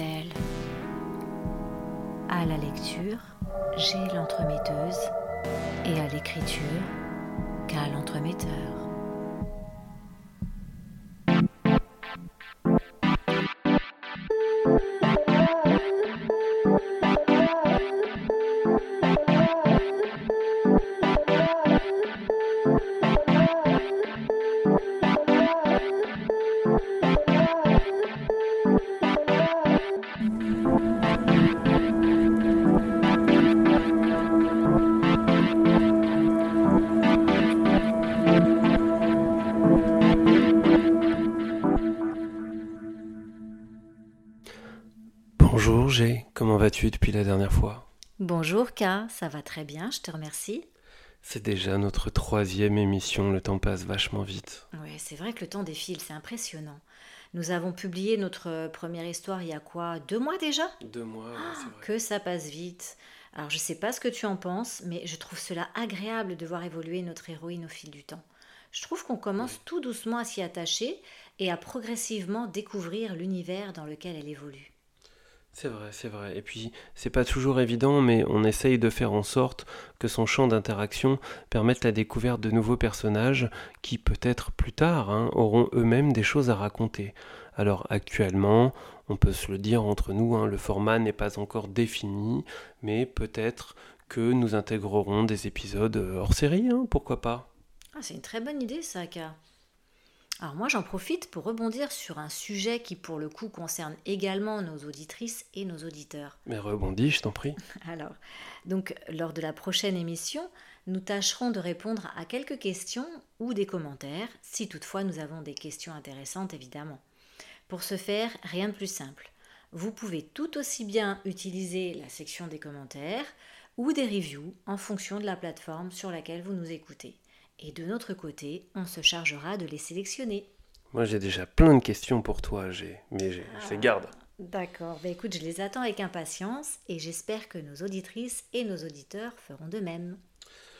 LPH2L. À la lecture, j'ai l'entremetteuse et à l'écriture, qu'à l'entremetteur. Vas-tu depuis la dernière fois Bonjour K, ça va très bien, je te remercie. C'est déjà notre troisième émission, le temps passe vachement vite. Oui, c'est vrai que le temps défile, c'est impressionnant. Nous avons publié notre première histoire il y a quoi Deux mois déjà? Deux mois, ouais, c'est vrai. Que ça passe vite. Alors je sais pas ce que tu en penses, mais je trouve cela agréable de voir évoluer notre héroïne au fil du temps. Je trouve qu'on commence tout doucement à s'y attacher et à progressivement découvrir l'univers dans lequel elle évolue. C'est vrai, c'est vrai. Et puis, c'est pas toujours évident, mais on essaye de faire en sorte que son champ d'interaction permette la découverte de nouveaux personnages qui, peut-être plus tard, hein, auront eux-mêmes des choses à raconter. Alors, actuellement, on peut se le dire entre nous, hein, le format n'est pas encore défini, mais peut-être que nous intégrerons des épisodes euh, hors série, hein, pourquoi pas? Ah, c'est une très bonne idée ça. Alors moi j'en profite pour rebondir sur un sujet qui pour le coup concerne également nos auditrices et nos auditeurs. Mais rebondis, je t'en prie. Alors, donc lors de la prochaine émission, nous tâcherons de répondre à quelques questions ou des commentaires, si toutefois nous avons des questions intéressantes évidemment. Pour ce faire, rien de plus simple. Vous pouvez tout aussi bien utiliser la section des commentaires ou des reviews en fonction de la plateforme sur laquelle vous nous écoutez. Et de notre côté, on se chargera de les sélectionner. Moi, j'ai déjà plein de questions pour toi, mais j'ai- je les garde. D'accord, bah écoute, je les attends avec impatience et j'espère que nos auditrices et nos auditeurs feront de même.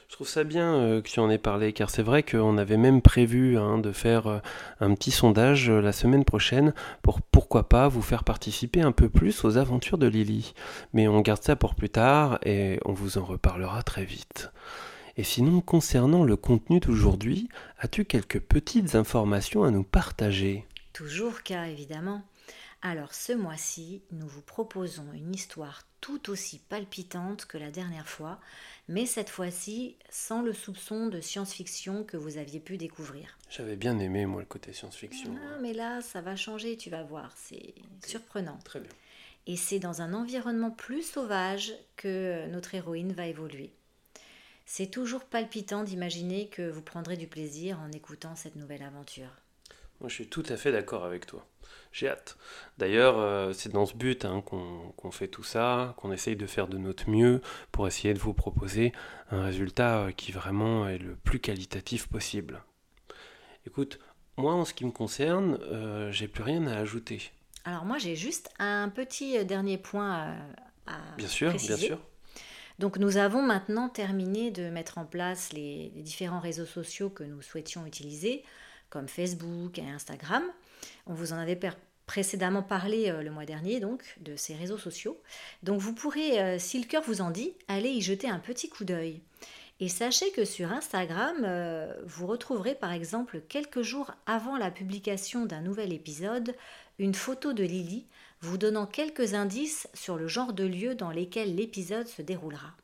Je trouve ça bien euh, que tu en aies parlé, car c'est vrai qu'on avait même prévu hein, de faire euh, un petit sondage euh, la semaine prochaine pour pourquoi pas vous faire participer un peu plus aux aventures de Lily. Mais on garde ça pour plus tard et on vous en reparlera très vite. Et sinon, concernant le contenu d'aujourd'hui, as-tu quelques petites informations à nous partager? Toujours cas, évidemment. Alors ce mois-ci, nous vous proposons une histoire tout aussi palpitante que la dernière fois, mais cette fois-ci sans le soupçon de science-fiction que vous aviez pu découvrir. J'avais bien aimé, moi, le côté science-fiction. Ah, mais là, ça va changer, tu vas voir, c'est surprenant. Très bien. Et c'est dans un environnement plus sauvage que notre héroïne va évoluer. C'est toujours palpitant d'imaginer que vous prendrez du plaisir en écoutant cette nouvelle aventure. Moi, je suis tout à fait d'accord avec toi. J'ai hâte. D'ailleurs, euh, c'est dans ce but hein, qu'on fait tout ça, qu'on essaye de faire de notre mieux pour essayer de vous proposer un résultat euh, qui vraiment est le plus qualitatif possible. Écoute, moi, en ce qui me concerne, euh, j'ai plus rien à ajouter. Alors moi j'ai juste un petit dernier point à, à Bien sûr, préciser. bien sûr. Donc nous avons maintenant terminé de mettre en place les, différents réseaux sociaux que nous souhaitions utiliser, comme Facebook et Instagram. On vous en avait précédemment parlé euh, le mois dernier, donc, de ces réseaux sociaux. Donc vous pourrez, euh, si le cœur vous en dit, aller y jeter un petit coup d'œil. Et sachez que sur Instagram, euh, vous retrouverez par exemple quelques jours avant la publication d'un nouvel épisode une photo de Lily vous donnant quelques indices sur le genre de lieu dans lesquels l'épisode se déroulera.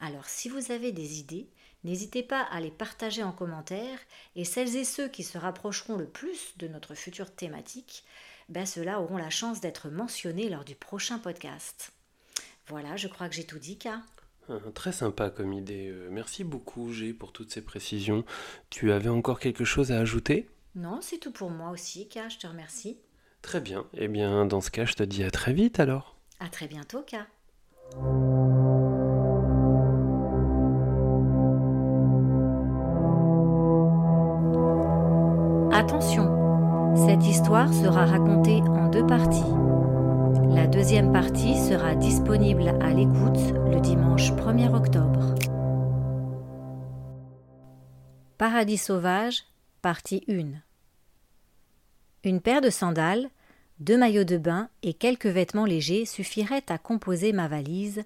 Alors si vous avez des idées, n'hésitez pas à les partager en commentaire et celles et ceux qui se rapprocheront le plus de notre future thématique, ben ceux-là auront la chance d'être mentionnés lors du prochain podcast. Voilà, je crois que j'ai tout dit, K. Euh, Très sympa comme idée. Euh, Merci beaucoup, G, pour toutes ces précisions. Tu avais encore quelque chose à ajouter? Non, c'est tout pour moi aussi, K, je te remercie. Très bien. Eh bien, dans ce cas, je te dis à très vite alors. À très bientôt, K. Attention, cette histoire sera racontée en deux parties. La deuxième partie sera disponible à l'écoute le dimanche 1er octobre. Paradis sauvage, partie 1. Une paire de sandales, deux maillots de bain et quelques vêtements légers suffiraient à composer ma valise,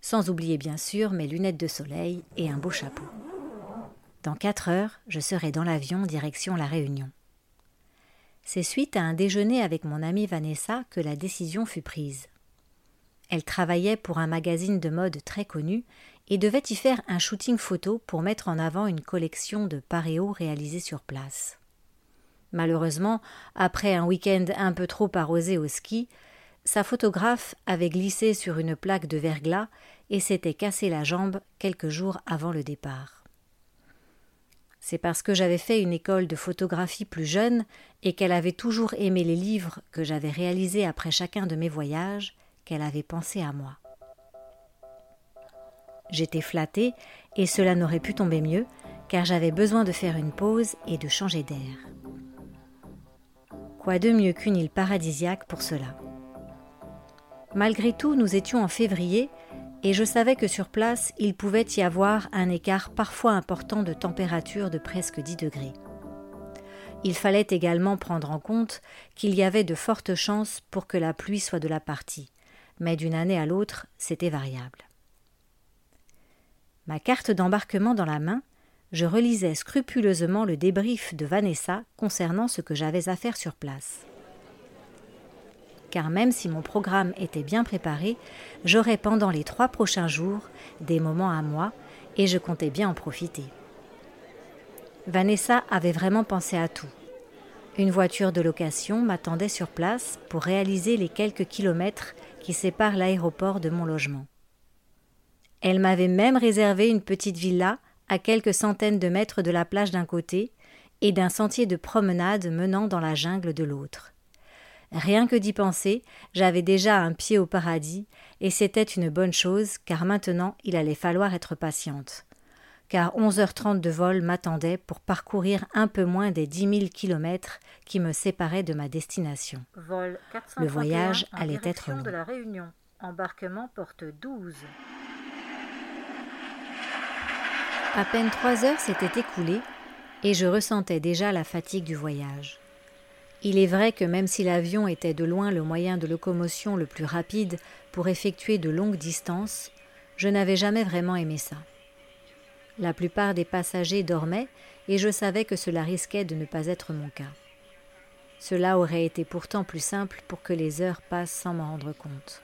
sans oublier bien sûr mes lunettes de soleil et un beau chapeau. Dans quatre heures, je serai dans l'avion direction La Réunion. C'est suite à un déjeuner avec mon amie Vanessa que la décision fut prise. Elle travaillait pour un magazine de mode très connu et devait y faire un shooting photo pour mettre en avant une collection de paréos réalisés sur place. Malheureusement, après un week-end un peu trop arrosé au ski, sa photographe avait glissé sur une plaque de verglas et s'était cassé la jambe quelques jours avant le départ. C'est parce que j'avais fait une école de photographie plus jeune et qu'elle avait toujours aimé les livres que j'avais réalisés après chacun de mes voyages qu'elle avait pensé à moi. J'étais flattée et cela n'aurait pu tomber mieux car j'avais besoin de faire une pause et de changer d'air. Quoi de mieux qu'une île paradisiaque pour cela Malgré tout, nous étions en février et je savais que sur place il pouvait y avoir un écart parfois important de température de presque 10 degrés. Il fallait également prendre en compte qu'il y avait de fortes chances pour que la pluie soit de la partie, mais d'une année à l'autre, c'était variable. Ma carte d'embarquement dans la main, je relisais scrupuleusement le débrief de Vanessa concernant ce que j'avais à faire sur place. Car même si mon programme était bien préparé, j'aurais pendant les trois prochains jours des moments à moi et je comptais bien en profiter. Vanessa avait vraiment pensé à tout. Une voiture de location m'attendait sur place pour réaliser les quelques kilomètres qui séparent l'aéroport de mon logement. Elle m'avait même réservé une petite villa à quelques centaines de mètres de la plage d'un côté et d'un sentier de promenade menant dans la jungle de l'autre. Rien que d'y penser, j'avais déjà un pied au paradis, et c'était une bonne chose, car maintenant il allait falloir être patiente. Car onze heures trente de vol m'attendaient pour parcourir un peu moins des dix mille kilomètres qui me séparaient de ma destination. Le voyage allait être long. de la Réunion. Embarquement porte 12. À peine trois heures s'étaient écoulées et je ressentais déjà la fatigue du voyage. Il est vrai que même si l'avion était de loin le moyen de locomotion le plus rapide pour effectuer de longues distances, je n'avais jamais vraiment aimé ça. La plupart des passagers dormaient et je savais que cela risquait de ne pas être mon cas. Cela aurait été pourtant plus simple pour que les heures passent sans m'en rendre compte.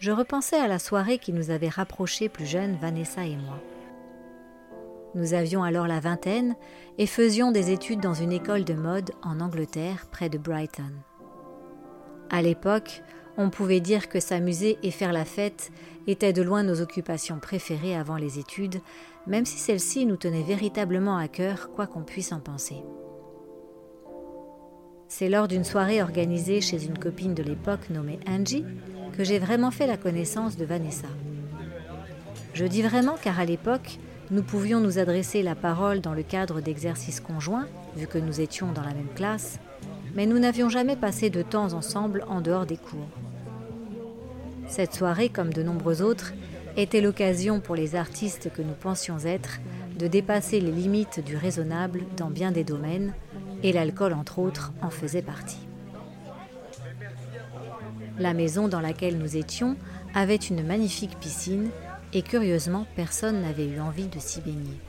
Je repensais à la soirée qui nous avait rapprochés plus jeunes, Vanessa et moi. Nous avions alors la vingtaine et faisions des études dans une école de mode en Angleterre près de Brighton. À l'époque, on pouvait dire que s'amuser et faire la fête étaient de loin nos occupations préférées avant les études, même si celles-ci nous tenaient véritablement à cœur, quoi qu'on puisse en penser. C'est lors d'une soirée organisée chez une copine de l'époque nommée Angie que j'ai vraiment fait la connaissance de Vanessa. Je dis vraiment car à l'époque, nous pouvions nous adresser la parole dans le cadre d'exercices conjoints, vu que nous étions dans la même classe, mais nous n'avions jamais passé de temps ensemble en dehors des cours. Cette soirée, comme de nombreuses autres, était l'occasion pour les artistes que nous pensions être de dépasser les limites du raisonnable dans bien des domaines, et l'alcool, entre autres, en faisait partie. La maison dans laquelle nous étions avait une magnifique piscine et curieusement personne n'avait eu envie de s'y baigner.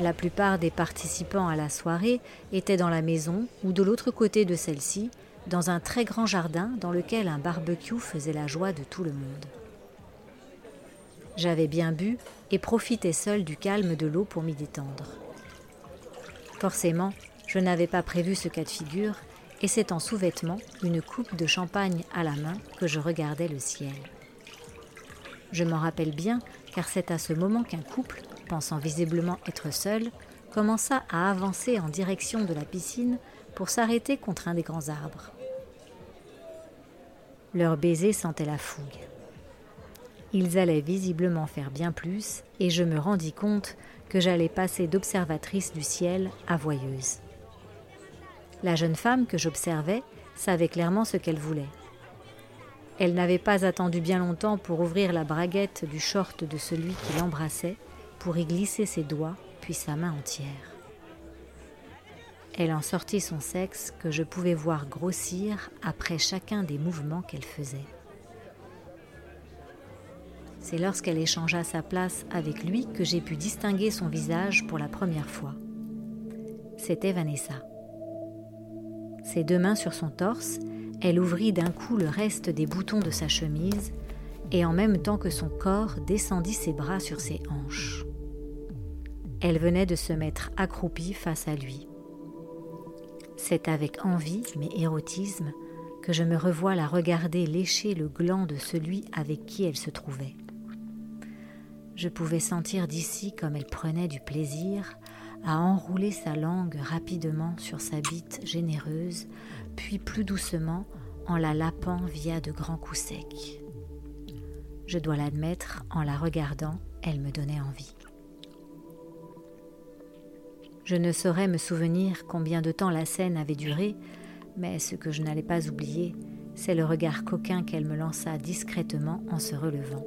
La plupart des participants à la soirée étaient dans la maison ou de l'autre côté de celle-ci, dans un très grand jardin dans lequel un barbecue faisait la joie de tout le monde. J'avais bien bu et profitais seul du calme de l'eau pour m'y détendre. Forcément, je n'avais pas prévu ce cas de figure, et c'est en sous-vêtements, une coupe de champagne à la main, que je regardais le ciel. Je m'en rappelle bien, car c'est à ce moment qu'un couple, pensant visiblement être seul, commença à avancer en direction de la piscine pour s'arrêter contre un des grands arbres. Leur baiser sentait la fougue. Ils allaient visiblement faire bien plus, et je me rendis compte que j'allais passer d'observatrice du ciel à voyeuse. La jeune femme que j'observais savait clairement ce qu'elle voulait. Elle n'avait pas attendu bien longtemps pour ouvrir la braguette du short de celui qui l'embrassait, pour y glisser ses doigts, puis sa main entière. Elle en sortit son sexe que je pouvais voir grossir après chacun des mouvements qu'elle faisait. C'est lorsqu'elle échangea sa place avec lui que j'ai pu distinguer son visage pour la première fois. C'était Vanessa. Ses deux mains sur son torse, elle ouvrit d'un coup le reste des boutons de sa chemise et en même temps que son corps descendit ses bras sur ses hanches. Elle venait de se mettre accroupie face à lui. C'est avec envie, mais érotisme, que je me revois la regarder lécher le gland de celui avec qui elle se trouvait. Je pouvais sentir d'ici comme elle prenait du plaisir à enrouler sa langue rapidement sur sa bite généreuse, puis plus doucement en la lapant via de grands coups secs. Je dois l'admettre, en la regardant, elle me donnait envie. Je ne saurais me souvenir combien de temps la scène avait duré, mais ce que je n'allais pas oublier, c'est le regard coquin qu'elle me lança discrètement en se relevant.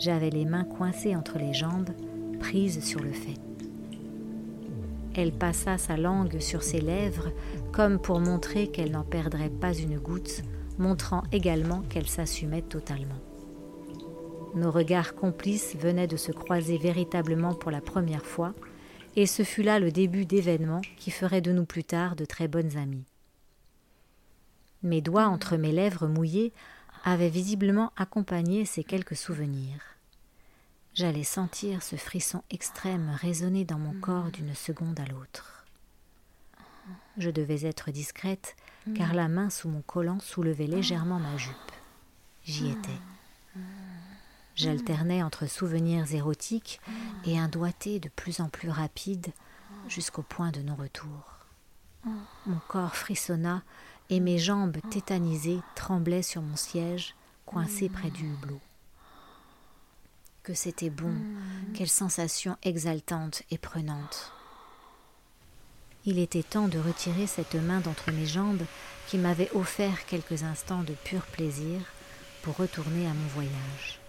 J'avais les mains coincées entre les jambes, prises sur le fait. Elle passa sa langue sur ses lèvres comme pour montrer qu'elle n'en perdrait pas une goutte, montrant également qu'elle s'assumait totalement. Nos regards complices venaient de se croiser véritablement pour la première fois, et ce fut là le début d'événements qui feraient de nous plus tard de très bonnes amies. Mes doigts entre mes lèvres mouillées avaient visiblement accompagné ces quelques souvenirs. J'allais sentir ce frisson extrême résonner dans mon corps d'une seconde à l'autre. Je devais être discrète, car la main sous mon collant soulevait légèrement ma jupe. J'y étais. J'alternais entre souvenirs érotiques et un doigté de plus en plus rapide jusqu'au point de non-retour. Mon corps frissonna et mes jambes tétanisées tremblaient sur mon siège, coincé près du hublot. Que c'était bon, quelle sensation exaltante et prenante. Il était temps de retirer cette main d'entre mes jambes qui m'avait offert quelques instants de pur plaisir pour retourner à mon voyage.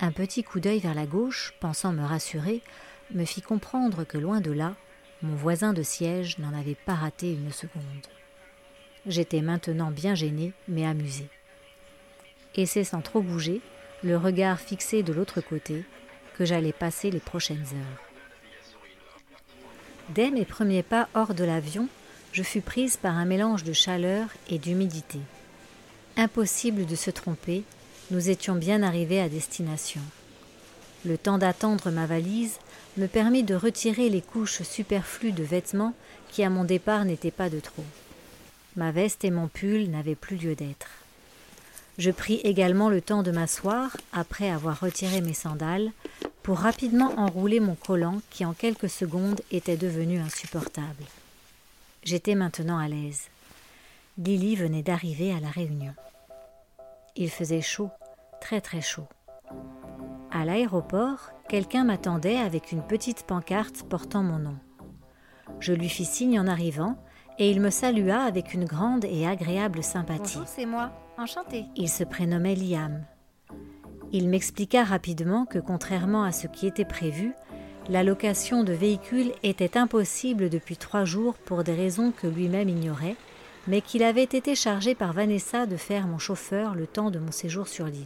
Un petit coup d'œil vers la gauche, pensant me rassurer, me fit comprendre que loin de là, mon voisin de siège n'en avait pas raté une seconde. J'étais maintenant bien gêné, mais amusé. Et c'est sans trop bouger, le regard fixé de l'autre côté, que j'allais passer les prochaines heures. Dès mes premiers pas hors de l'avion, je fus prise par un mélange de chaleur et d'humidité. Impossible de se tromper, nous étions bien arrivés à destination. Le temps d'attendre ma valise me permit de retirer les couches superflues de vêtements qui à mon départ n'étaient pas de trop. Ma veste et mon pull n'avaient plus lieu d'être. Je pris également le temps de m'asseoir, après avoir retiré mes sandales, pour rapidement enrouler mon collant qui en quelques secondes était devenu insupportable. J'étais maintenant à l'aise. Lily venait d'arriver à la réunion. Il faisait chaud, très très chaud. À l'aéroport, quelqu'un m'attendait avec une petite pancarte portant mon nom. Je lui fis signe en arrivant et il me salua avec une grande et agréable sympathie. C'est moi. Enchanté. Il se prénommait Liam. Il m'expliqua rapidement que contrairement à ce qui était prévu, la location de véhicules était impossible depuis trois jours pour des raisons que lui-même ignorait mais qu'il avait été chargé par Vanessa de faire mon chauffeur le temps de mon séjour sur l'île.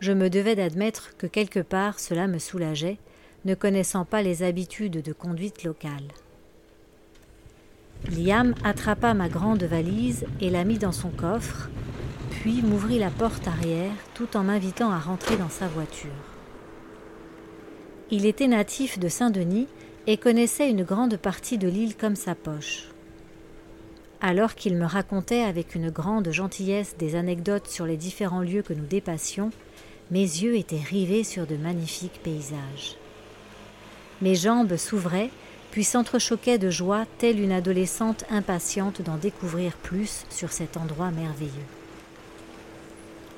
Je me devais d'admettre que quelque part cela me soulageait, ne connaissant pas les habitudes de conduite locale. Liam attrapa ma grande valise et la mit dans son coffre, puis m'ouvrit la porte arrière tout en m'invitant à rentrer dans sa voiture. Il était natif de Saint-Denis et connaissait une grande partie de l'île comme sa poche. Alors qu'il me racontait avec une grande gentillesse des anecdotes sur les différents lieux que nous dépassions, mes yeux étaient rivés sur de magnifiques paysages. Mes jambes s'ouvraient, puis s'entrechoquaient de joie, telle une adolescente impatiente d'en découvrir plus sur cet endroit merveilleux.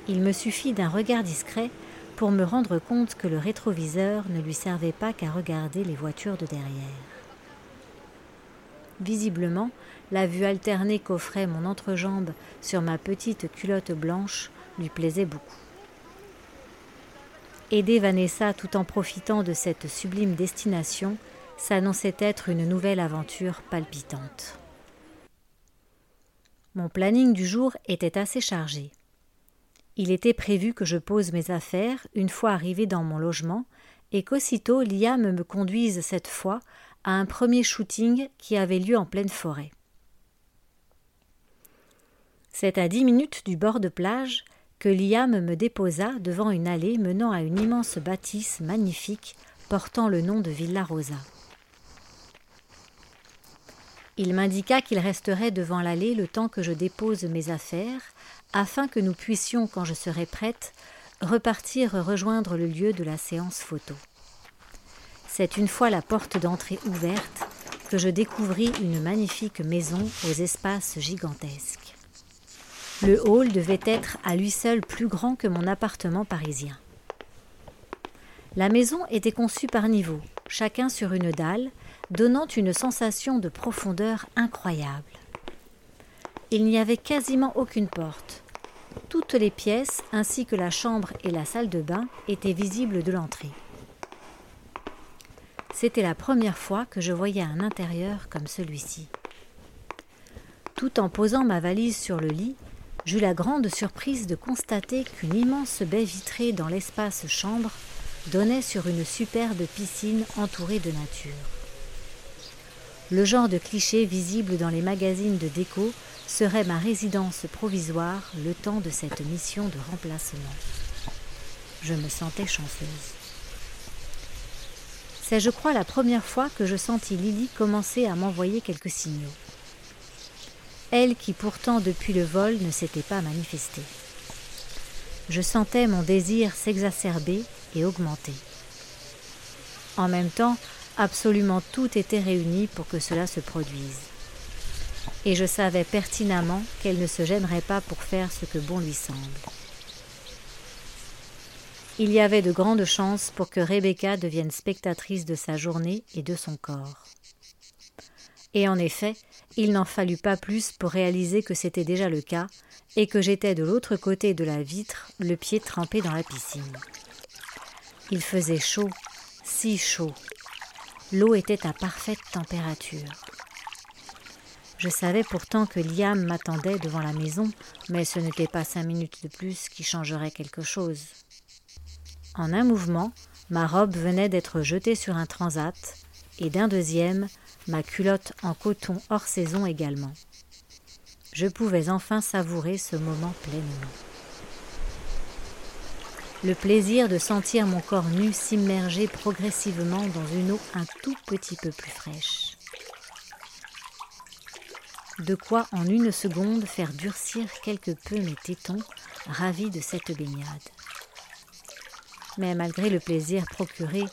Il me suffit d'un regard discret pour me rendre compte que le rétroviseur ne lui servait pas qu'à regarder les voitures de derrière. Visiblement, la vue alternée qu'offrait mon entrejambe sur ma petite culotte blanche lui plaisait beaucoup. aider Vanessa tout en profitant de cette sublime destination s'annonçait être une nouvelle aventure palpitante. Mon planning du jour était assez chargé. Il était prévu que je pose mes affaires une fois arrivé dans mon logement et qu'aussitôt Liam me conduise cette fois à un premier shooting qui avait lieu en pleine forêt. C'est à dix minutes du bord de plage que Liam me déposa devant une allée menant à une immense bâtisse magnifique portant le nom de Villa Rosa. Il m'indiqua qu'il resterait devant l'allée le temps que je dépose mes affaires, afin que nous puissions, quand je serai prête, repartir rejoindre le lieu de la séance photo. C'est une fois la porte d'entrée ouverte que je découvris une magnifique maison aux espaces gigantesques. Le hall devait être à lui seul plus grand que mon appartement parisien. La maison était conçue par niveaux, chacun sur une dalle, donnant une sensation de profondeur incroyable. Il n'y avait quasiment aucune porte. Toutes les pièces, ainsi que la chambre et la salle de bain, étaient visibles de l'entrée. C'était la première fois que je voyais un intérieur comme celui-ci. Tout en posant ma valise sur le lit, j'eus la grande surprise de constater qu'une immense baie vitrée dans l'espace chambre donnait sur une superbe piscine entourée de nature le genre de cliché visible dans les magazines de déco serait ma résidence provisoire le temps de cette mission de remplacement. Je me sentais chanceuse. C'est, je crois, la première fois que je sentis Lily commencer à m'envoyer quelques signaux. Elle qui pourtant depuis le vol ne s'était pas manifestée. Je sentais mon désir s'exacerber et augmenter. En même temps, Absolument tout était réuni pour que cela se produise. Et je savais pertinemment qu'elle ne se gênerait pas pour faire ce que bon lui semble. Il y avait de grandes chances pour que Rebecca devienne spectatrice de sa journée et de son corps. Et en effet, il n'en fallut pas plus pour réaliser que c'était déjà le cas et que j'étais de l'autre côté de la vitre, le pied trempé dans la piscine. Il faisait chaud, si chaud, L'eau était à parfaite température. Je savais pourtant que Liam m'attendait devant la maison, mais ce n'était pas cinq minutes de plus qui changerait quelque chose. En un mouvement, ma robe venait d'être jetée sur un transat, et d'un deuxième, ma culotte en coton hors saison également. Je pouvais enfin savourer ce moment pleinement le plaisir de sentir mon corps nu s'immerger progressivement dans une eau un tout petit peu plus fraîche. De quoi en une seconde faire durcir quelque peu mes tétons, ravis de cette baignade. Mais malgré le plaisir procuré,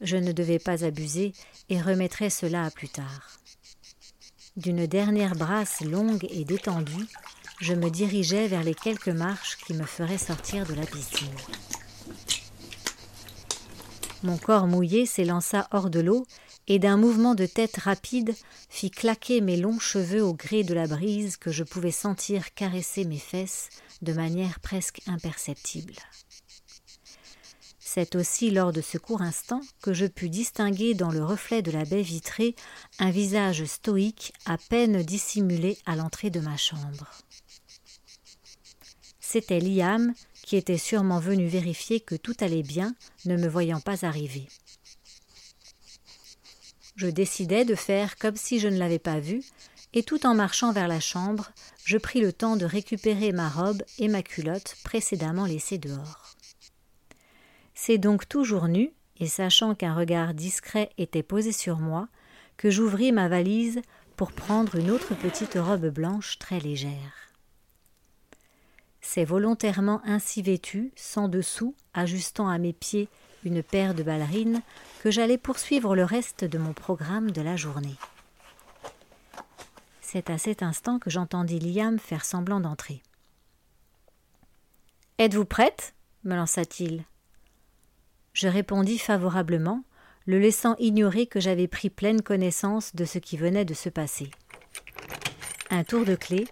je ne devais pas abuser et remettrai cela à plus tard. D'une dernière brasse longue et détendue, je me dirigeais vers les quelques marches qui me feraient sortir de la piscine. Mon corps mouillé s'élança hors de l'eau et d'un mouvement de tête rapide fit claquer mes longs cheveux au gré de la brise que je pouvais sentir caresser mes fesses de manière presque imperceptible. C'est aussi lors de ce court instant que je pus distinguer dans le reflet de la baie vitrée un visage stoïque à peine dissimulé à l'entrée de ma chambre. C'était Liam qui était sûrement venu vérifier que tout allait bien, ne me voyant pas arriver. Je décidai de faire comme si je ne l'avais pas vu, et tout en marchant vers la chambre, je pris le temps de récupérer ma robe et ma culotte précédemment laissées dehors. C'est donc toujours nu, et sachant qu'un regard discret était posé sur moi, que j'ouvris ma valise pour prendre une autre petite robe blanche très légère. Volontairement ainsi vêtu, sans dessous, ajustant à mes pieds une paire de ballerines, que j'allais poursuivre le reste de mon programme de la journée. C'est à cet instant que j'entendis Liam faire semblant d'entrer. Êtes-vous prête? me lança-t-il. Je répondis favorablement, le laissant ignorer que j'avais pris pleine connaissance de ce qui venait de se passer. Un tour de clé,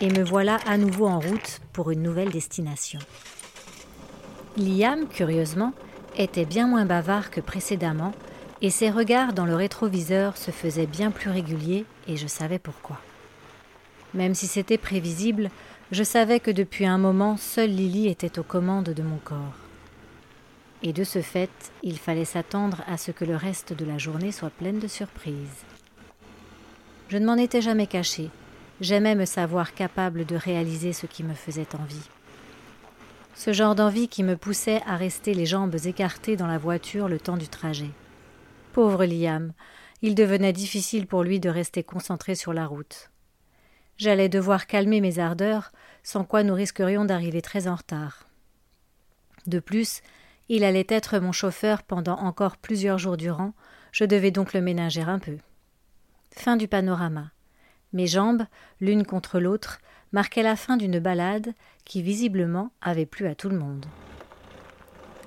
et me voilà à nouveau en route pour une nouvelle destination. Liam, curieusement, était bien moins bavard que précédemment, et ses regards dans le rétroviseur se faisaient bien plus réguliers, et je savais pourquoi. Même si c'était prévisible, je savais que depuis un moment, seule Lily était aux commandes de mon corps. Et de ce fait, il fallait s'attendre à ce que le reste de la journée soit pleine de surprises. Je ne m'en étais jamais caché, j'aimais me savoir capable de réaliser ce qui me faisait envie. Ce genre d'envie qui me poussait à rester les jambes écartées dans la voiture le temps du trajet. Pauvre Liam, il devenait difficile pour lui de rester concentré sur la route. J'allais devoir calmer mes ardeurs, sans quoi nous risquerions d'arriver très en retard. De plus, il allait être mon chauffeur pendant encore plusieurs jours durant, je devais donc le ménager un peu. Fin du panorama. Mes jambes, l'une contre l'autre, marquaient la fin d'une balade qui visiblement avait plu à tout le monde.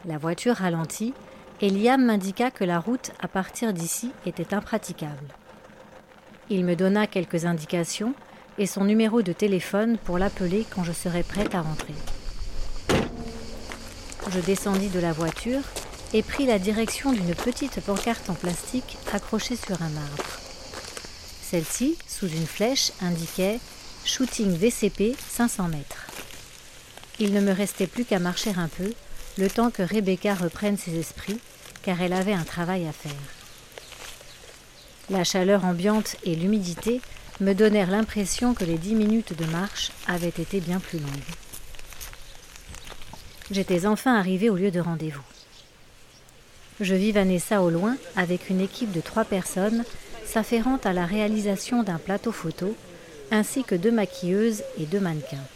La voiture ralentit et Liam m'indiqua que la route à partir d'ici était impraticable. Il me donna quelques indications et son numéro de téléphone pour l'appeler quand je serais prête à rentrer. Je descendis de la voiture et pris la direction d'une petite pancarte en plastique accrochée sur un arbre. Celle-ci, sous une flèche, indiquait Shooting VCP 500 mètres. Il ne me restait plus qu'à marcher un peu, le temps que Rebecca reprenne ses esprits, car elle avait un travail à faire. La chaleur ambiante et l'humidité me donnèrent l'impression que les dix minutes de marche avaient été bien plus longues. J'étais enfin arrivé au lieu de rendez-vous. Je vis Vanessa au loin avec une équipe de trois personnes s'afférant à la réalisation d'un plateau photo, ainsi que deux maquilleuses et deux mannequins.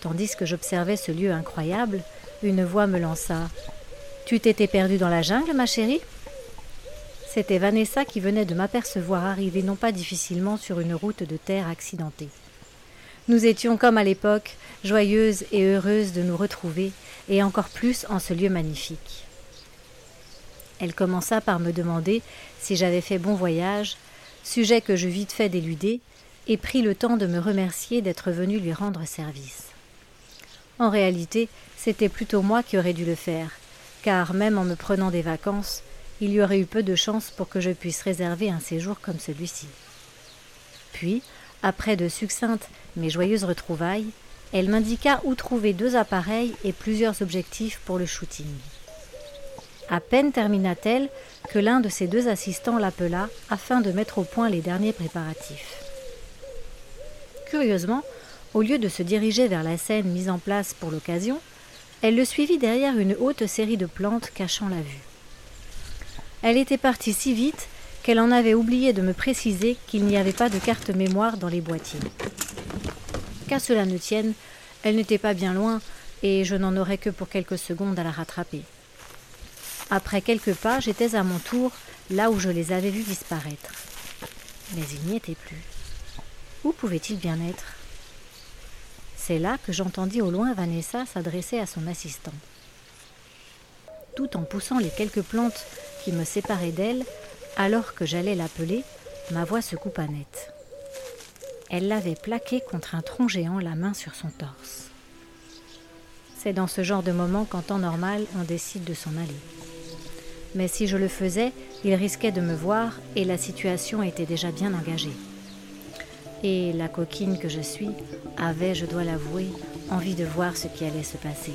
Tandis que j'observais ce lieu incroyable, une voix me lança Tu t'étais perdue dans la jungle, ma chérie? C'était Vanessa qui venait de m'apercevoir arriver non pas difficilement sur une route de terre accidentée. Nous étions comme à l'époque, joyeuses et heureuses de nous retrouver, et encore plus en ce lieu magnifique. Elle commença par me demander si j'avais fait bon voyage, sujet que je vite fait d'éluder, et prit le temps de me remercier d'être venu lui rendre service. En réalité, c'était plutôt moi qui aurais dû le faire, car même en me prenant des vacances, il y aurait eu peu de chance pour que je puisse réserver un séjour comme celui-ci. Puis, après de succinctes mais joyeuses retrouvailles, elle m'indiqua où trouver deux appareils et plusieurs objectifs pour le shooting. À peine termina-t-elle que l'un de ses deux assistants l'appela afin de mettre au point les derniers préparatifs. Curieusement, au lieu de se diriger vers la scène mise en place pour l'occasion, elle le suivit derrière une haute série de plantes cachant la vue. Elle était partie si vite qu'elle en avait oublié de me préciser qu'il n'y avait pas de carte mémoire dans les boîtiers. Qu'à cela ne tienne, elle n'était pas bien loin et je n'en aurais que pour quelques secondes à la rattraper. Après quelques pas, j'étais à mon tour là où je les avais vus disparaître. Mais ils n'y étaient plus. Où pouvaient-ils bien être? C'est là que j'entendis au loin Vanessa s'adresser à son assistant. Tout en poussant les quelques plantes qui me séparait d'elle, alors que j'allais l'appeler, ma voix se coupa net. Elle l'avait plaqué contre un tronc géant, la main sur son torse. C'est dans ce genre de moment qu'en temps normal, on décide de s'en aller. Mais si je le faisais, il risquait de me voir et la situation était déjà bien engagée. Et la coquine que je suis avait, je dois l'avouer, envie de voir ce qui allait se passer.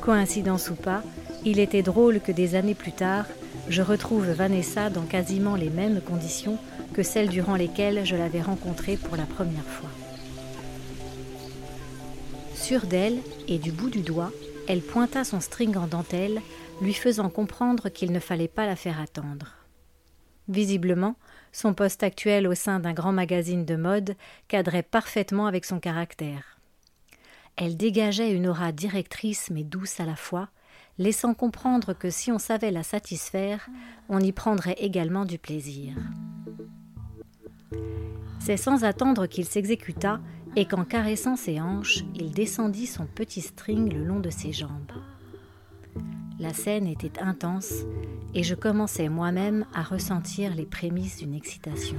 Coïncidence ou pas, il était drôle que des années plus tard, je retrouve Vanessa dans quasiment les mêmes conditions que celles durant lesquelles je l'avais rencontrée pour la première fois. Sûre d'elle et du bout du doigt, elle pointa son string en dentelle, lui faisant comprendre qu'il ne fallait pas la faire attendre. Visiblement, son poste actuel au sein d'un grand magazine de mode cadrait parfaitement avec son caractère. Elle dégageait une aura directrice mais douce à la fois, laissant comprendre que si on savait la satisfaire, on y prendrait également du plaisir. C'est sans attendre qu'il s'exécuta et qu'en caressant ses hanches, il descendit son petit string le long de ses jambes. La scène était intense et je commençais moi-même à ressentir les prémices d'une excitation.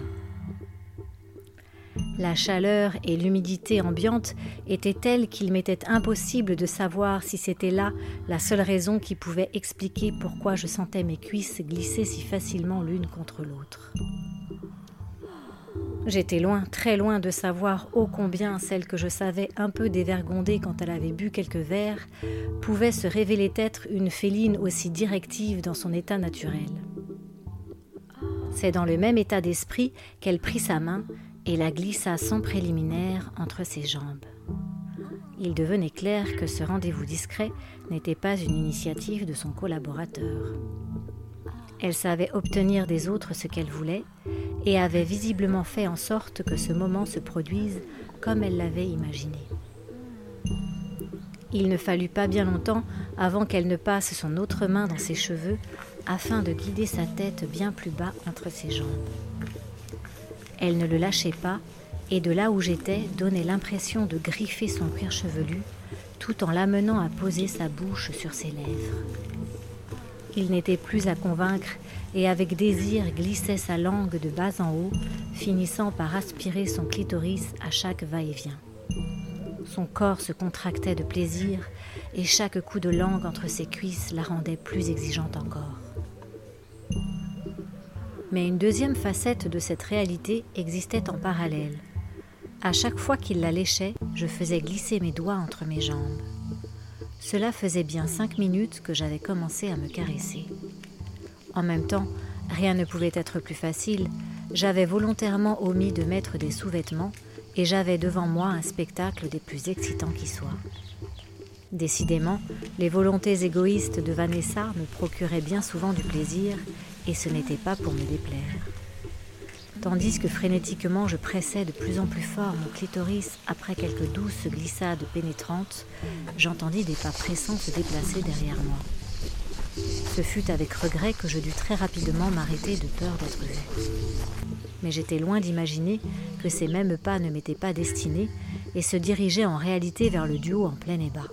La chaleur et l'humidité ambiante étaient telles qu'il m'était impossible de savoir si c'était là la seule raison qui pouvait expliquer pourquoi je sentais mes cuisses glisser si facilement l'une contre l'autre. J'étais loin, très loin de savoir ô combien celle que je savais un peu dévergondée quand elle avait bu quelques verres pouvait se révéler être une féline aussi directive dans son état naturel. C'est dans le même état d'esprit qu'elle prit sa main et la glissa sans préliminaire entre ses jambes. Il devenait clair que ce rendez-vous discret n'était pas une initiative de son collaborateur. Elle savait obtenir des autres ce qu'elle voulait et avait visiblement fait en sorte que ce moment se produise comme elle l'avait imaginé. Il ne fallut pas bien longtemps avant qu'elle ne passe son autre main dans ses cheveux afin de guider sa tête bien plus bas entre ses jambes. Elle ne le lâchait pas et de là où j'étais donnait l'impression de griffer son cuir chevelu tout en l'amenant à poser sa bouche sur ses lèvres. Il n'était plus à convaincre et avec désir glissait sa langue de bas en haut, finissant par aspirer son clitoris à chaque va-et-vient. Son corps se contractait de plaisir et chaque coup de langue entre ses cuisses la rendait plus exigeante encore. Mais une deuxième facette de cette réalité existait en parallèle. À chaque fois qu'il la léchait, je faisais glisser mes doigts entre mes jambes. Cela faisait bien cinq minutes que j'avais commencé à me caresser. En même temps, rien ne pouvait être plus facile. J'avais volontairement omis de mettre des sous-vêtements et j'avais devant moi un spectacle des plus excitants qui soient. Décidément, les volontés égoïstes de Vanessa me procuraient bien souvent du plaisir et ce n'était pas pour me déplaire. Tandis que frénétiquement je pressais de plus en plus fort mon clitoris après quelques douces glissades pénétrantes, j'entendis des pas pressants se déplacer derrière moi. Ce fut avec regret que je dus très rapidement m'arrêter de peur d'être vue. Mais j'étais loin d'imaginer que ces mêmes pas ne m'étaient pas destinés et se dirigeaient en réalité vers le duo en plein ébat.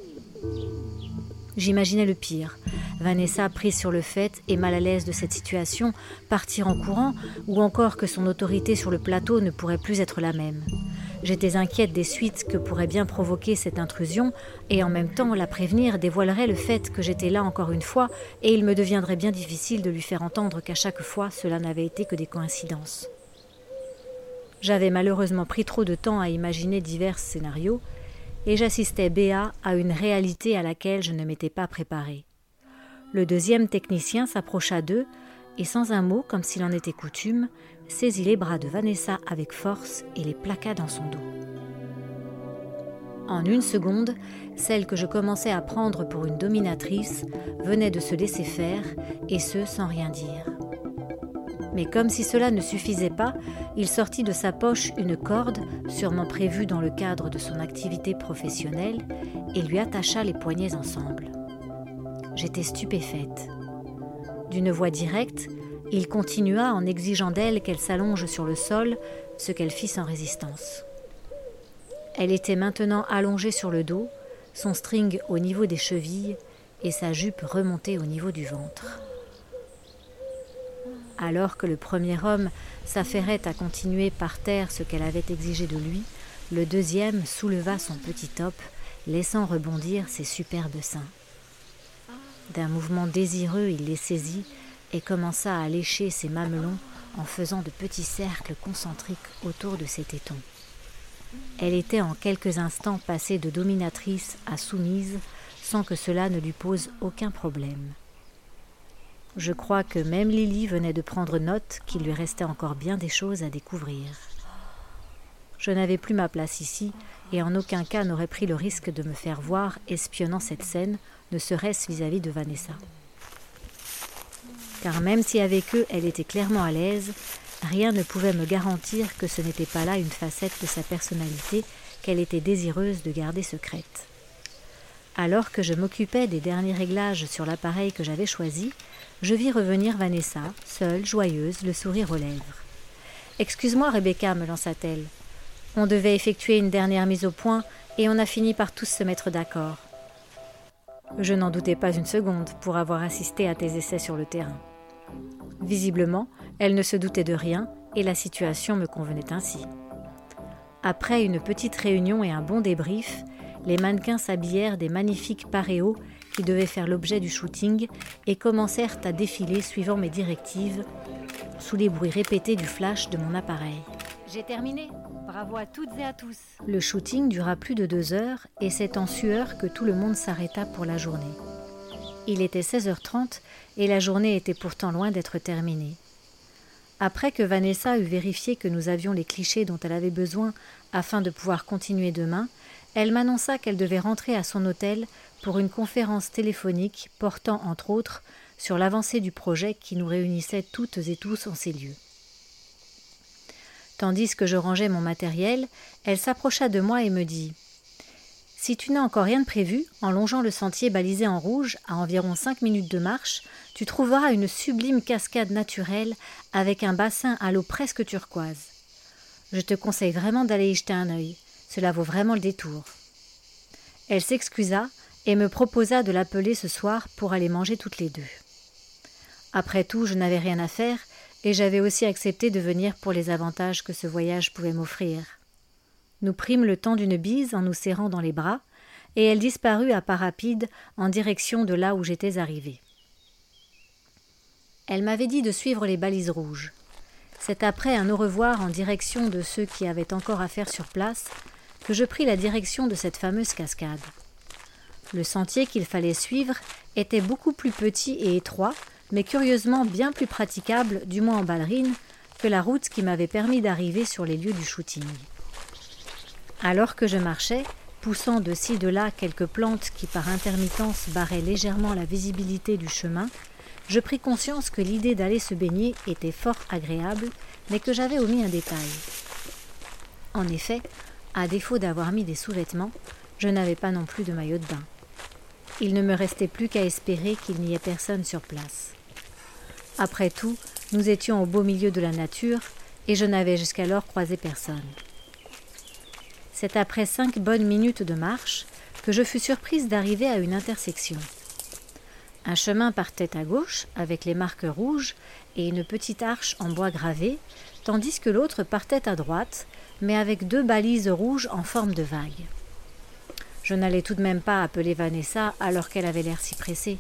J'imaginais le pire. Vanessa, prise sur le fait et mal à l'aise de cette situation, partir en courant, ou encore que son autorité sur le plateau ne pourrait plus être la même. J'étais inquiète des suites que pourrait bien provoquer cette intrusion, et en même temps la prévenir dévoilerait le fait que j'étais là encore une fois, et il me deviendrait bien difficile de lui faire entendre qu'à chaque fois cela n'avait été que des coïncidences. J'avais malheureusement pris trop de temps à imaginer divers scénarios, et j'assistais Béa à une réalité à laquelle je ne m'étais pas préparée. Le deuxième technicien s'approcha d'eux et sans un mot, comme s'il en était coutume, saisit les bras de Vanessa avec force et les plaqua dans son dos. En une seconde, celle que je commençais à prendre pour une dominatrice venait de se laisser faire, et ce sans rien dire. Mais comme si cela ne suffisait pas, il sortit de sa poche une corde, sûrement prévue dans le cadre de son activité professionnelle, et lui attacha les poignets ensemble. J'étais stupéfaite. D'une voix directe, il continua en exigeant d'elle qu'elle s'allonge sur le sol, ce qu'elle fit sans résistance. Elle était maintenant allongée sur le dos, son string au niveau des chevilles et sa jupe remontée au niveau du ventre. Alors que le premier homme s'affairait à continuer par terre ce qu'elle avait exigé de lui, le deuxième souleva son petit top, laissant rebondir ses superbes seins. D'un mouvement désireux, il les saisit et commença à lécher ses mamelons en faisant de petits cercles concentriques autour de ses tétons. Elle était en quelques instants passée de dominatrice à soumise sans que cela ne lui pose aucun problème. Je crois que même Lily venait de prendre note qu'il lui restait encore bien des choses à découvrir. Je n'avais plus ma place ici, et en aucun cas n'aurais pris le risque de me faire voir espionnant cette scène, ne serait-ce vis-à-vis de Vanessa. Car même si avec eux elle était clairement à l'aise, rien ne pouvait me garantir que ce n'était pas là une facette de sa personnalité qu'elle était désireuse de garder secrète. Alors que je m'occupais des derniers réglages sur l'appareil que j'avais choisi, je vis revenir Vanessa, seule, joyeuse, le sourire aux lèvres. Excuse-moi, Rebecca, me lança-t-elle. On devait effectuer une dernière mise au point et on a fini par tous se mettre d'accord. Je n'en doutais pas une seconde pour avoir assisté à tes essais sur le terrain. Visiblement, elle ne se doutait de rien et la situation me convenait ainsi. Après une petite réunion et un bon débrief, les mannequins s'habillèrent des magnifiques paréos qui devaient faire l'objet du shooting et commencèrent à défiler suivant mes directives sous les bruits répétés du flash de mon appareil. J'ai terminé. Bravo à toutes et à tous. Le shooting dura plus de deux heures et c'est en sueur que tout le monde s'arrêta pour la journée. Il était 16h30 et la journée était pourtant loin d'être terminée. Après que Vanessa eut vérifié que nous avions les clichés dont elle avait besoin afin de pouvoir continuer demain, elle m'annonça qu'elle devait rentrer à son hôtel pour une conférence téléphonique portant entre autres sur l'avancée du projet qui nous réunissait toutes et tous en ces lieux. Tandis que je rangeais mon matériel, elle s'approcha de moi et me dit Si tu n'as encore rien de prévu, en longeant le sentier balisé en rouge, à environ cinq minutes de marche, tu trouveras une sublime cascade naturelle avec un bassin à l'eau presque turquoise. Je te conseille vraiment d'aller y jeter un œil. Cela vaut vraiment le détour. Elle s'excusa et me proposa de l'appeler ce soir pour aller manger toutes les deux. Après tout, je n'avais rien à faire et j'avais aussi accepté de venir pour les avantages que ce voyage pouvait m'offrir. Nous prîmes le temps d'une bise en nous serrant dans les bras, et elle disparut à pas rapide en direction de là où j'étais arrivé. Elle m'avait dit de suivre les balises rouges. C'est après un au revoir en direction de ceux qui avaient encore à faire sur place que je pris la direction de cette fameuse cascade. Le sentier qu'il fallait suivre était beaucoup plus petit et étroit, mais curieusement bien plus praticable, du moins en ballerine, que la route qui m'avait permis d'arriver sur les lieux du shooting. Alors que je marchais, poussant de ci de là quelques plantes qui par intermittence barraient légèrement la visibilité du chemin, je pris conscience que l'idée d'aller se baigner était fort agréable, mais que j'avais omis un détail. En effet, à défaut d'avoir mis des sous-vêtements, je n'avais pas non plus de maillot de bain. Il ne me restait plus qu'à espérer qu'il n'y ait personne sur place. Après tout, nous étions au beau milieu de la nature, et je n'avais jusqu'alors croisé personne. C'est après cinq bonnes minutes de marche que je fus surprise d'arriver à une intersection. Un chemin partait à gauche avec les marques rouges et une petite arche en bois gravé, tandis que l'autre partait à droite, mais avec deux balises rouges en forme de vague. Je n'allais tout de même pas appeler Vanessa alors qu'elle avait l'air si pressée.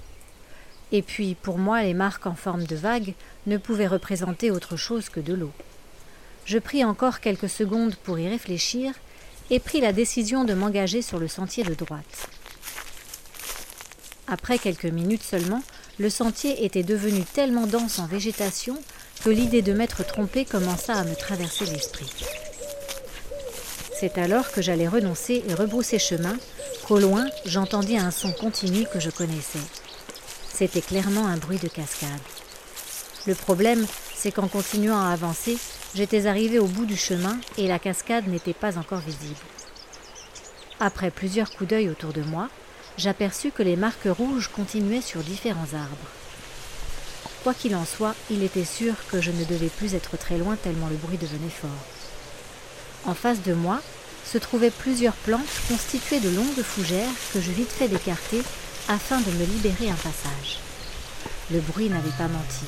Et puis, pour moi, les marques en forme de vague ne pouvaient représenter autre chose que de l'eau. Je pris encore quelques secondes pour y réfléchir et pris la décision de m'engager sur le sentier de droite. Après quelques minutes seulement, le sentier était devenu tellement dense en végétation que l'idée de m'être trompé commença à me traverser l'esprit. C'est alors que j'allais renoncer et rebrousser chemin qu'au loin j'entendis un son continu que je connaissais. C'était clairement un bruit de cascade. Le problème, c'est qu'en continuant à avancer, j'étais arrivé au bout du chemin et la cascade n'était pas encore visible. Après plusieurs coups d'œil autour de moi, j'aperçus que les marques rouges continuaient sur différents arbres. Quoi qu'il en soit, il était sûr que je ne devais plus être très loin tellement le bruit devenait fort. En face de moi se trouvaient plusieurs plantes constituées de longues fougères que je vite fait d'écarter afin de me libérer un passage. Le bruit n'avait pas menti.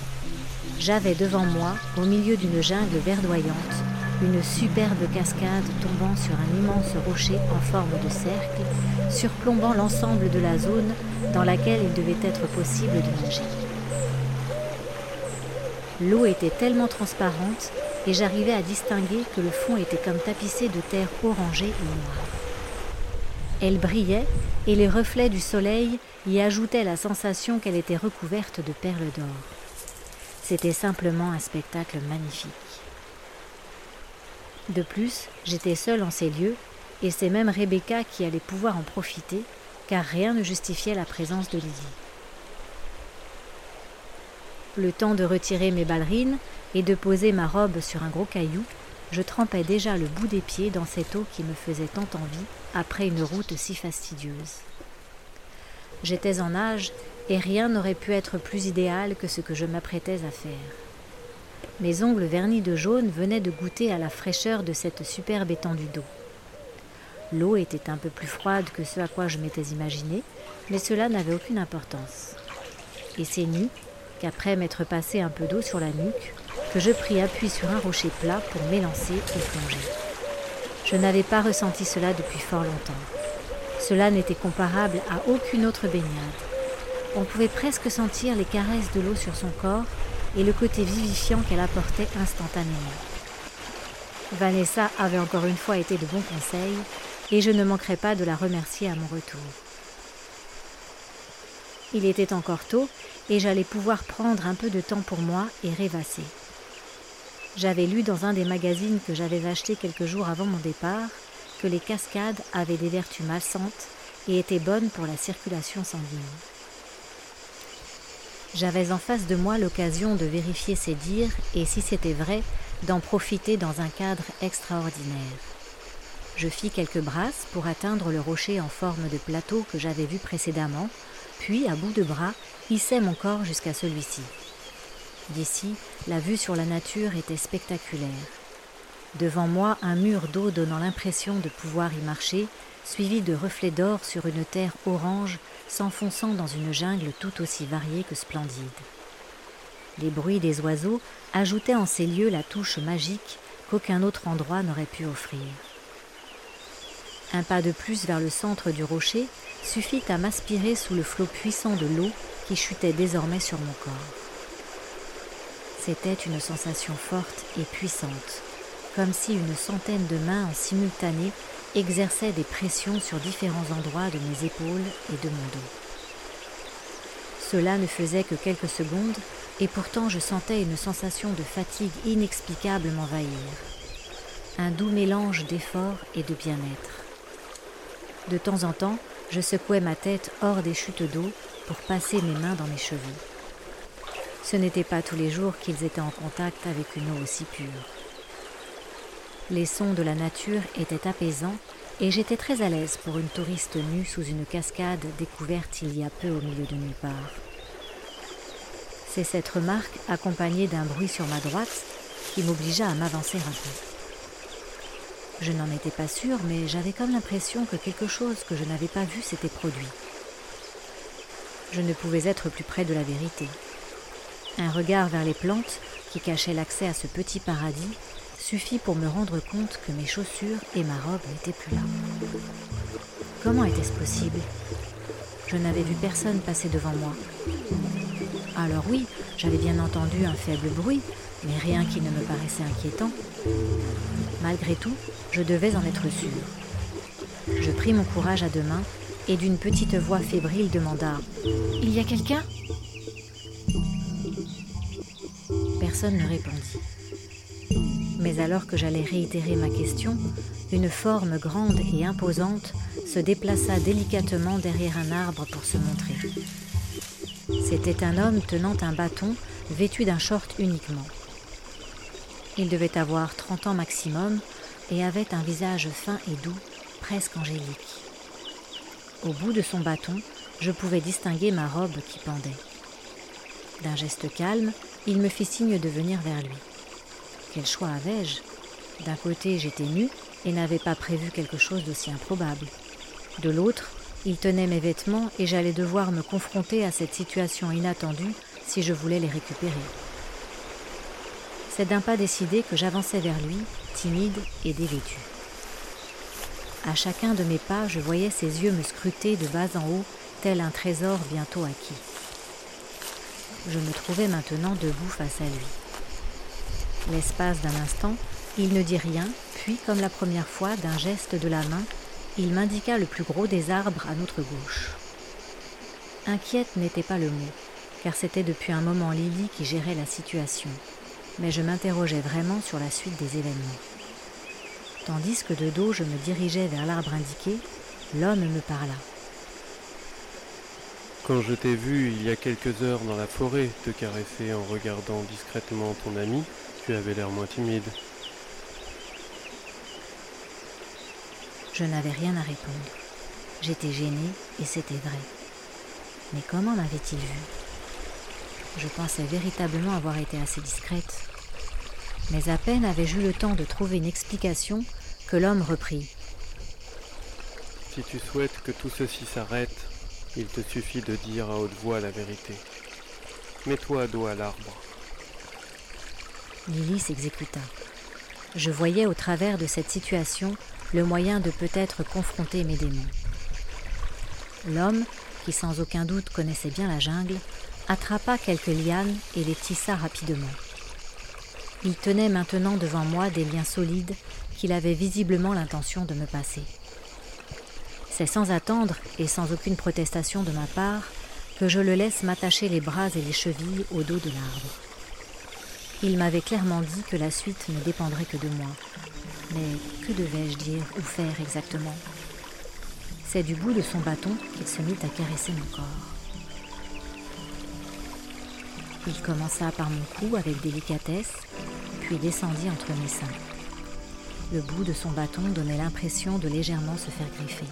J'avais devant moi, au milieu d'une jungle verdoyante, une superbe cascade tombant sur un immense rocher en forme de cercle, surplombant l'ensemble de la zone dans laquelle il devait être possible de nager. L'eau était tellement transparente et j'arrivais à distinguer que le fond était comme tapissé de terre orangée et noire. Elle brillait et les reflets du soleil y ajoutaient la sensation qu'elle était recouverte de perles d'or. C'était simplement un spectacle magnifique. De plus, j'étais seule en ces lieux, et c'est même Rebecca qui allait pouvoir en profiter, car rien ne justifiait la présence de Lydie. Le temps de retirer mes ballerines et de poser ma robe sur un gros caillou, je trempais déjà le bout des pieds dans cette eau qui me faisait tant envie après une route si fastidieuse. J'étais en âge et rien n'aurait pu être plus idéal que ce que je m'apprêtais à faire. Mes ongles vernis de jaune venaient de goûter à la fraîcheur de cette superbe étendue d'eau. L'eau était un peu plus froide que ce à quoi je m'étais imaginé, mais cela n'avait aucune importance. Et c'est nu qu'après m'être passé un peu d'eau sur la nuque, que je pris appui sur un rocher plat pour m'élancer et plonger. Je n'avais pas ressenti cela depuis fort longtemps. Cela n'était comparable à aucune autre baignade. On pouvait presque sentir les caresses de l'eau sur son corps et le côté vivifiant qu'elle apportait instantanément. Vanessa avait encore une fois été de bons conseils et je ne manquerai pas de la remercier à mon retour. Il était encore tôt et j'allais pouvoir prendre un peu de temps pour moi et rêvasser. J'avais lu dans un des magazines que j'avais acheté quelques jours avant mon départ que les cascades avaient des vertus massantes et étaient bonnes pour la circulation sanguine. J'avais en face de moi l'occasion de vérifier ces dires et, si c'était vrai, d'en profiter dans un cadre extraordinaire. Je fis quelques brasses pour atteindre le rocher en forme de plateau que j'avais vu précédemment, puis, à bout de bras, hissai mon corps jusqu'à celui-ci. D'ici, la vue sur la nature était spectaculaire. Devant moi, un mur d'eau donnant l'impression de pouvoir y marcher, suivi de reflets d'or sur une terre orange s'enfonçant dans une jungle tout aussi variée que splendide. Les bruits des oiseaux ajoutaient en ces lieux la touche magique qu'aucun autre endroit n'aurait pu offrir. Un pas de plus vers le centre du rocher suffit à m'aspirer sous le flot puissant de l'eau qui chutait désormais sur mon corps. C'était une sensation forte et puissante, comme si une centaine de mains en simultané exerçaient des pressions sur différents endroits de mes épaules et de mon dos. Cela ne faisait que quelques secondes, et pourtant je sentais une sensation de fatigue inexplicable m'envahir, un doux mélange d'effort et de bien-être. De temps en temps, je secouais ma tête hors des chutes d'eau pour passer mes mains dans mes cheveux. Ce n'était pas tous les jours qu'ils étaient en contact avec une eau aussi pure. Les sons de la nature étaient apaisants et j'étais très à l'aise pour une touriste nue sous une cascade découverte il y a peu au milieu de nulle part. C'est cette remarque, accompagnée d'un bruit sur ma droite, qui m'obligea à m'avancer un peu. Je n'en étais pas sûre, mais j'avais comme l'impression que quelque chose que je n'avais pas vu s'était produit. Je ne pouvais être plus près de la vérité. Un regard vers les plantes, qui cachaient l'accès à ce petit paradis, suffit pour me rendre compte que mes chaussures et ma robe n'étaient plus là. Comment était-ce possible? Je n'avais vu personne passer devant moi. Alors oui, j'avais bien entendu un faible bruit, mais rien qui ne me paraissait inquiétant. Malgré tout, je devais en être sûre. Je pris mon courage à deux mains et d'une petite voix fébrile demanda Il y a quelqu'un? Personne ne répondit. Mais alors que j'allais réitérer ma question, une forme grande et imposante se déplaça délicatement derrière un arbre pour se montrer. C'était un homme tenant un bâton vêtu d'un short uniquement. Il devait avoir 30 ans maximum et avait un visage fin et doux, presque angélique. Au bout de son bâton, je pouvais distinguer ma robe qui pendait. D'un geste calme, il me fit signe de venir vers lui. Quel choix avais-je? D'un côté, j'étais nue et n'avais pas prévu quelque chose d'aussi improbable. De l'autre, il tenait mes vêtements et j'allais devoir me confronter à cette situation inattendue si je voulais les récupérer. C'est d'un pas décidé que j'avançais vers lui, timide et dévêtu. À chacun de mes pas, je voyais ses yeux me scruter de bas en haut, tel un trésor bientôt acquis. Je me trouvais maintenant debout face à lui. L'espace d'un instant, il ne dit rien, puis, comme la première fois, d'un geste de la main, il m'indiqua le plus gros des arbres à notre gauche. Inquiète n'était pas le mot, car c'était depuis un moment Lily qui gérait la situation mais je m'interrogeais vraiment sur la suite des événements. Tandis que de dos je me dirigeais vers l'arbre indiqué, l'homme me parla. Quand je t'ai vu il y a quelques heures dans la forêt te caresser en regardant discrètement ton ami, tu avais l'air moins timide. Je n'avais rien à répondre. J'étais gênée et c'était vrai. Mais comment m'avait-il vu? Je pensais véritablement avoir été assez discrète mais à peine avais-je eu le temps de trouver une explication que l'homme reprit. Si tu souhaites que tout ceci s'arrête, il te suffit de dire à haute voix la vérité. Mets-toi à dos à l'arbre. Lily s'exécuta. Je voyais au travers de cette situation le moyen de peut-être confronter mes démons. L'homme, qui sans aucun doute connaissait bien la jungle, attrapa quelques lianes et les tissa rapidement. Il tenait maintenant devant moi des liens solides qu'il avait visiblement l'intention de me passer. C'est sans attendre et sans aucune protestation de ma part que je le laisse m'attacher les bras et les chevilles au dos de l'arbre. Il m'avait clairement dit que la suite ne dépendrait que de moi. Mais que devais-je dire ou faire exactement? C'est du bout de son bâton qu'il se mit à caresser mon corps. Il commença par mon cou avec délicatesse, puis descendit entre mes seins. Le bout de son bâton donnait l'impression de légèrement se faire griffer.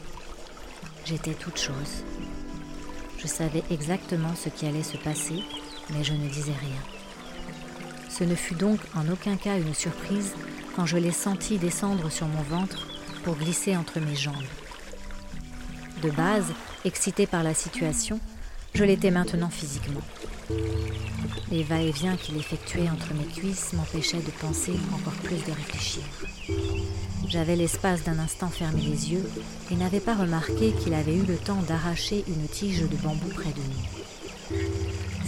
J'étais toute chose. Je savais exactement ce qui allait se passer, mais je ne disais rien. Ce ne fut donc en aucun cas une surprise quand je l'ai senti descendre sur mon ventre pour glisser entre mes jambes. De base, excité par la situation, je l'étais maintenant physiquement. Les va-et-vient qu'il effectuait entre mes cuisses m'empêchaient de penser encore plus de réfléchir. J'avais l'espace d'un instant fermé les yeux et n'avais pas remarqué qu'il avait eu le temps d'arracher une tige de bambou près de nous.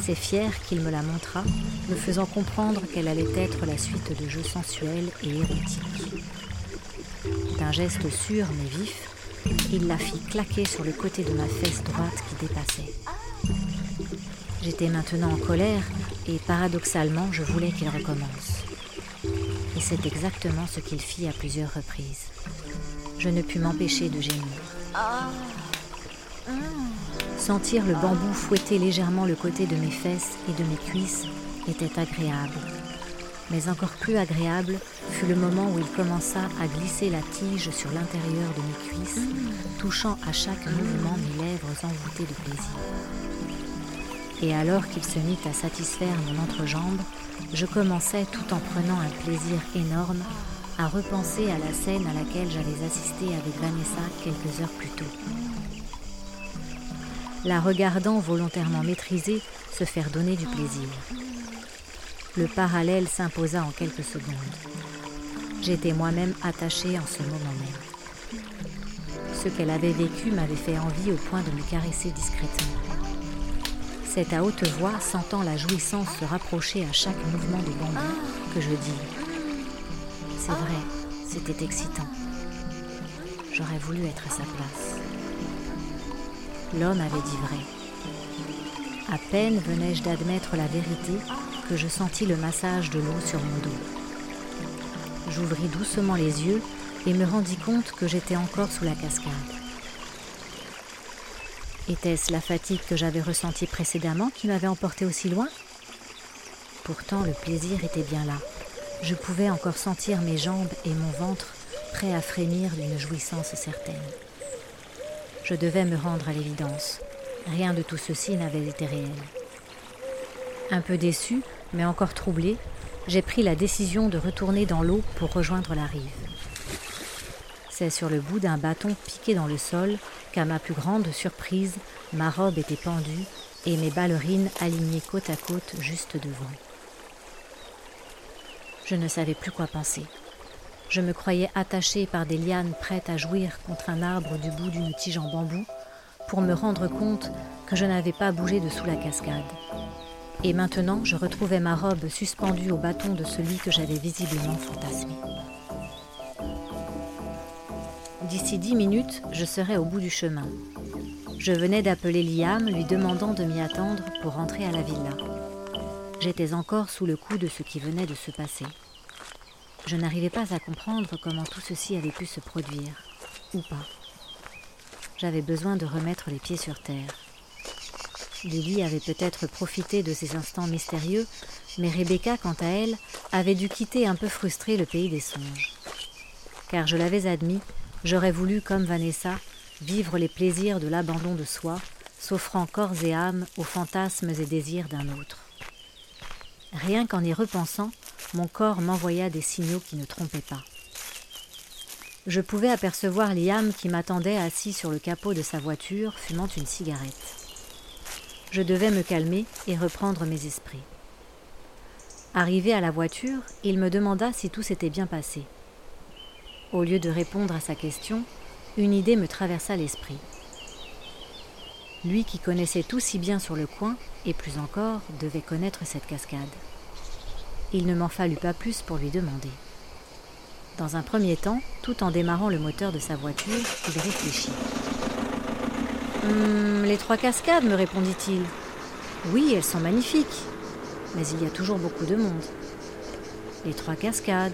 C'est fier qu'il me la montra, me faisant comprendre qu'elle allait être la suite de jeux sensuels et érotiques. D'un geste sûr mais vif, il la fit claquer sur le côté de ma fesse droite qui dépassait. J'étais maintenant en colère et paradoxalement je voulais qu'il recommence. Et c'est exactement ce qu'il fit à plusieurs reprises. Je ne pus m'empêcher de gémir. Sentir le bambou fouetter légèrement le côté de mes fesses et de mes cuisses était agréable. Mais encore plus agréable fut le moment où il commença à glisser la tige sur l'intérieur de mes cuisses, touchant à chaque mouvement mes lèvres envoûtées de plaisir. Et alors qu'il se mit à satisfaire mon entrejambe, je commençais, tout en prenant un plaisir énorme, à repenser à la scène à laquelle j'avais assisté avec Vanessa quelques heures plus tôt. La regardant volontairement maîtriser, se faire donner du plaisir. Le parallèle s'imposa en quelques secondes. J'étais moi-même attachée en ce moment même. Ce qu'elle avait vécu m'avait fait envie au point de me caresser discrètement. C'est à haute voix, sentant la jouissance se rapprocher à chaque mouvement de bambou, que je dis C'est vrai, c'était excitant. J'aurais voulu être à sa place. L'homme avait dit vrai. À peine venais-je d'admettre la vérité que je sentis le massage de l'eau sur mon dos. J'ouvris doucement les yeux et me rendis compte que j'étais encore sous la cascade. Était-ce la fatigue que j'avais ressentie précédemment qui m'avait emporté aussi loin? Pourtant, le plaisir était bien là. Je pouvais encore sentir mes jambes et mon ventre prêts à frémir d'une jouissance certaine. Je devais me rendre à l'évidence. Rien de tout ceci n'avait été réel. Un peu déçu, mais encore troublé, j'ai pris la décision de retourner dans l'eau pour rejoindre la rive. Sur le bout d'un bâton piqué dans le sol qu'à ma plus grande surprise, ma robe était pendue et mes ballerines alignées côte à côte juste devant. Je ne savais plus quoi penser. Je me croyais attachée par des lianes prêtes à jouir contre un arbre du bout d'une tige en bambou pour me rendre compte que je n'avais pas bougé de sous la cascade. Et maintenant, je retrouvais ma robe suspendue au bâton de celui que j'avais visiblement fantasmé. D'ici dix minutes, je serais au bout du chemin. Je venais d'appeler Liam, lui demandant de m'y attendre pour rentrer à la villa. J'étais encore sous le coup de ce qui venait de se passer. Je n'arrivais pas à comprendre comment tout ceci avait pu se produire, ou pas. J'avais besoin de remettre les pieds sur terre. Lily avait peut-être profité de ces instants mystérieux, mais Rebecca, quant à elle, avait dû quitter un peu frustrée le pays des songes. Car je l'avais admis, J'aurais voulu, comme Vanessa, vivre les plaisirs de l'abandon de soi, s'offrant corps et âme aux fantasmes et désirs d'un autre. Rien qu'en y repensant, mon corps m'envoya des signaux qui ne trompaient pas. Je pouvais apercevoir Liam qui m'attendait assis sur le capot de sa voiture, fumant une cigarette. Je devais me calmer et reprendre mes esprits. Arrivé à la voiture, il me demanda si tout s'était bien passé. Au lieu de répondre à sa question, une idée me traversa l'esprit. Lui qui connaissait tout si bien sur le coin, et plus encore, devait connaître cette cascade. Il ne m'en fallut pas plus pour lui demander. Dans un premier temps, tout en démarrant le moteur de sa voiture, il réfléchit. Hum, les trois cascades, me répondit-il. Oui, elles sont magnifiques, mais il y a toujours beaucoup de monde. Les trois cascades.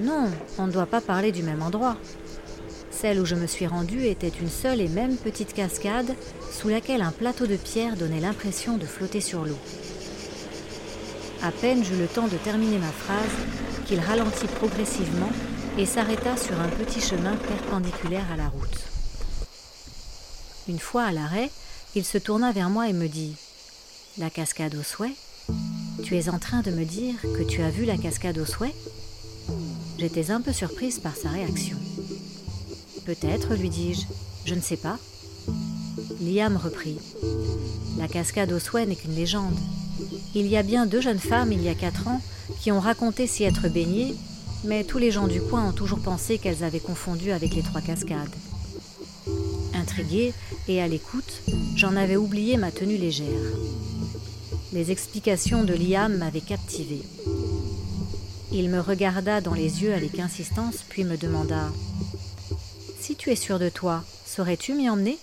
Non, on ne doit pas parler du même endroit. Celle où je me suis rendue était une seule et même petite cascade sous laquelle un plateau de pierre donnait l'impression de flotter sur l'eau. À peine j'eus le temps de terminer ma phrase qu'il ralentit progressivement et s'arrêta sur un petit chemin perpendiculaire à la route. Une fois à l'arrêt, il se tourna vers moi et me dit La cascade au souhait? Tu es en train de me dire que tu as vu la cascade au souhait? J'étais un peu surprise par sa réaction. Peut-être, lui dis-je, je ne sais pas. Liam reprit. La cascade au souhait n'est qu'une légende. Il y a bien deux jeunes femmes, il y a quatre ans, qui ont raconté s'y être baignées, mais tous les gens du coin ont toujours pensé qu'elles avaient confondu avec les trois cascades. Intriguée et à l'écoute, j'en avais oublié ma tenue légère. Les explications de Liam m'avaient captivée. Il me regarda dans les yeux avec insistance, puis me demanda Si tu es sûr de toi, saurais-tu m'y emmener?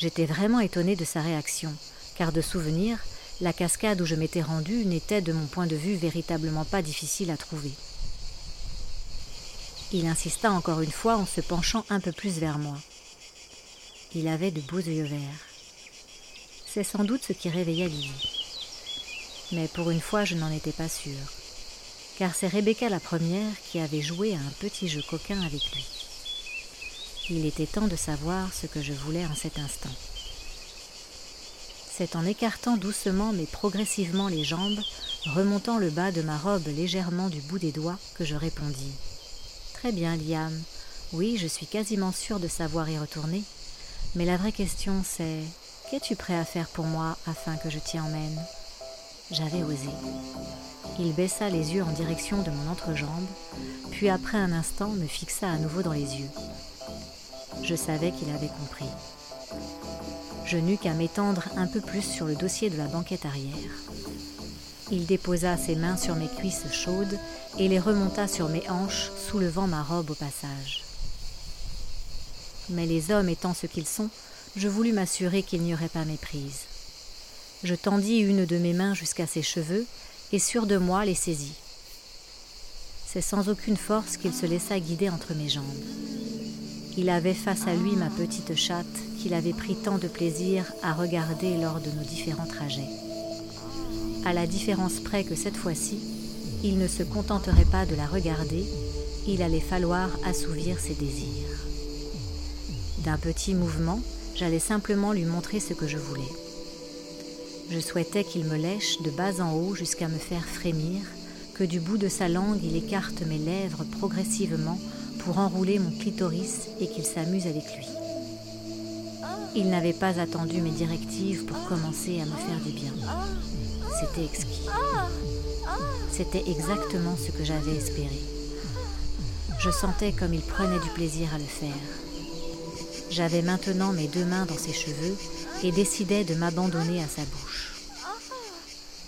J'étais vraiment étonnée de sa réaction, car de souvenir, la cascade où je m'étais rendue n'était de mon point de vue véritablement pas difficile à trouver. Il insista encore une fois en se penchant un peu plus vers moi. Il avait de beaux yeux verts. C'est sans doute ce qui réveilla Lily. Mais pour une fois, je n'en étais pas sûre, car c'est Rebecca la première qui avait joué à un petit jeu coquin avec lui. Il était temps de savoir ce que je voulais en cet instant. C'est en écartant doucement mais progressivement les jambes, remontant le bas de ma robe légèrement du bout des doigts, que je répondis. Très bien, Liam. Oui, je suis quasiment sûre de savoir y retourner. Mais la vraie question, c'est Qu'es-tu prêt à faire pour moi afin que je t'y emmène? J'avais osé. Il baissa les yeux en direction de mon entrejambe, puis après un instant me fixa à nouveau dans les yeux. Je savais qu'il avait compris je n'eus qu'à m'étendre un peu plus sur le dossier de la banquette arrière. Il déposa ses mains sur mes cuisses chaudes et les remonta sur mes hanches, soulevant ma robe au passage. Mais les hommes étant ce qu'ils sont, je voulus m'assurer qu'il n'y aurait pas méprise. Je tendis une de mes mains jusqu'à ses cheveux et sûr de moi les saisis. C'est sans aucune force qu'il se laissa guider entre mes jambes. Il avait face à lui ma petite chatte qu'il avait pris tant de plaisir à regarder lors de nos différents trajets. À la différence près que cette fois-ci, il ne se contenterait pas de la regarder, il allait falloir assouvir ses désirs. D'un petit mouvement, j'allais simplement lui montrer ce que je voulais. Je souhaitais qu'il me lèche de bas en haut jusqu'à me faire frémir, que du bout de sa langue il écarte mes lèvres progressivement pour enrouler mon clitoris et qu'il s'amuse avec lui. Il n'avait pas attendu mes directives pour commencer à me faire du bien. C'était exquis. C'était exactement ce que j'avais espéré. Je sentais comme il prenait du plaisir à le faire. J'avais maintenant mes deux mains dans ses cheveux et décidais de m'abandonner à sa bouche.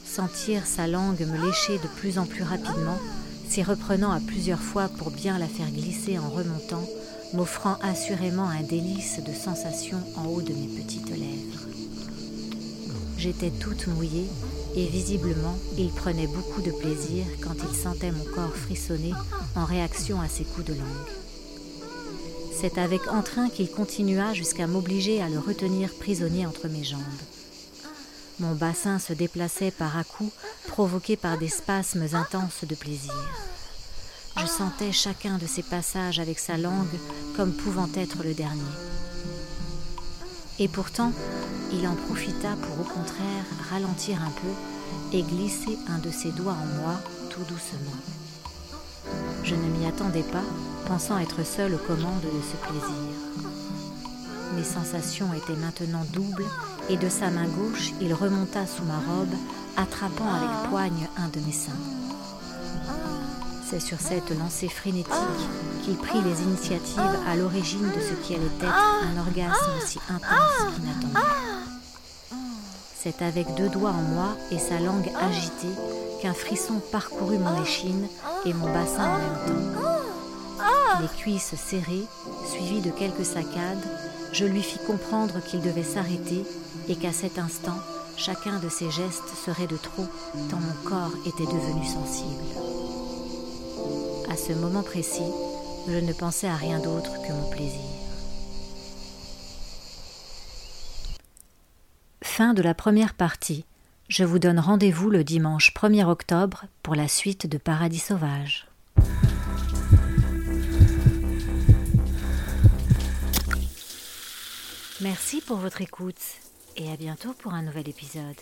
Sentir sa langue me lécher de plus en plus rapidement s'y reprenant à plusieurs fois pour bien la faire glisser en remontant, m'offrant assurément un délice de sensation en haut de mes petites lèvres. J'étais toute mouillée et visiblement il prenait beaucoup de plaisir quand il sentait mon corps frissonner en réaction à ses coups de langue. C'est avec entrain qu'il continua jusqu'à m'obliger à le retenir prisonnier entre mes jambes. Mon bassin se déplaçait par à-coups, provoqué par des spasmes intenses de plaisir. Je sentais chacun de ces passages avec sa langue comme pouvant être le dernier. Et pourtant, il en profita pour au contraire ralentir un peu et glisser un de ses doigts en moi tout doucement. Je ne m'y attendais pas, pensant être seule aux commandes de ce plaisir. Mes sensations étaient maintenant doubles et de sa main gauche, il remonta sous ma robe attrapant avec poigne un de mes seins. C'est sur cette lancée frénétique qu'il prit les initiatives à l'origine de ce qui allait être un orgasme si intense qu'inattendu. C'est avec deux doigts en moi et sa langue agitée qu'un frisson parcourut mon échine et mon bassin en même temps. Les cuisses serrées, suivies de quelques saccades, je lui fis comprendre qu'il devait s'arrêter et qu'à cet instant, chacun de ses gestes serait de trop, tant mon corps était devenu sensible. À ce moment précis, je ne pensais à rien d'autre que mon plaisir. Fin de la première partie. Je vous donne rendez-vous le dimanche 1er octobre pour la suite de Paradis sauvage. Merci pour votre écoute et à bientôt pour un nouvel épisode.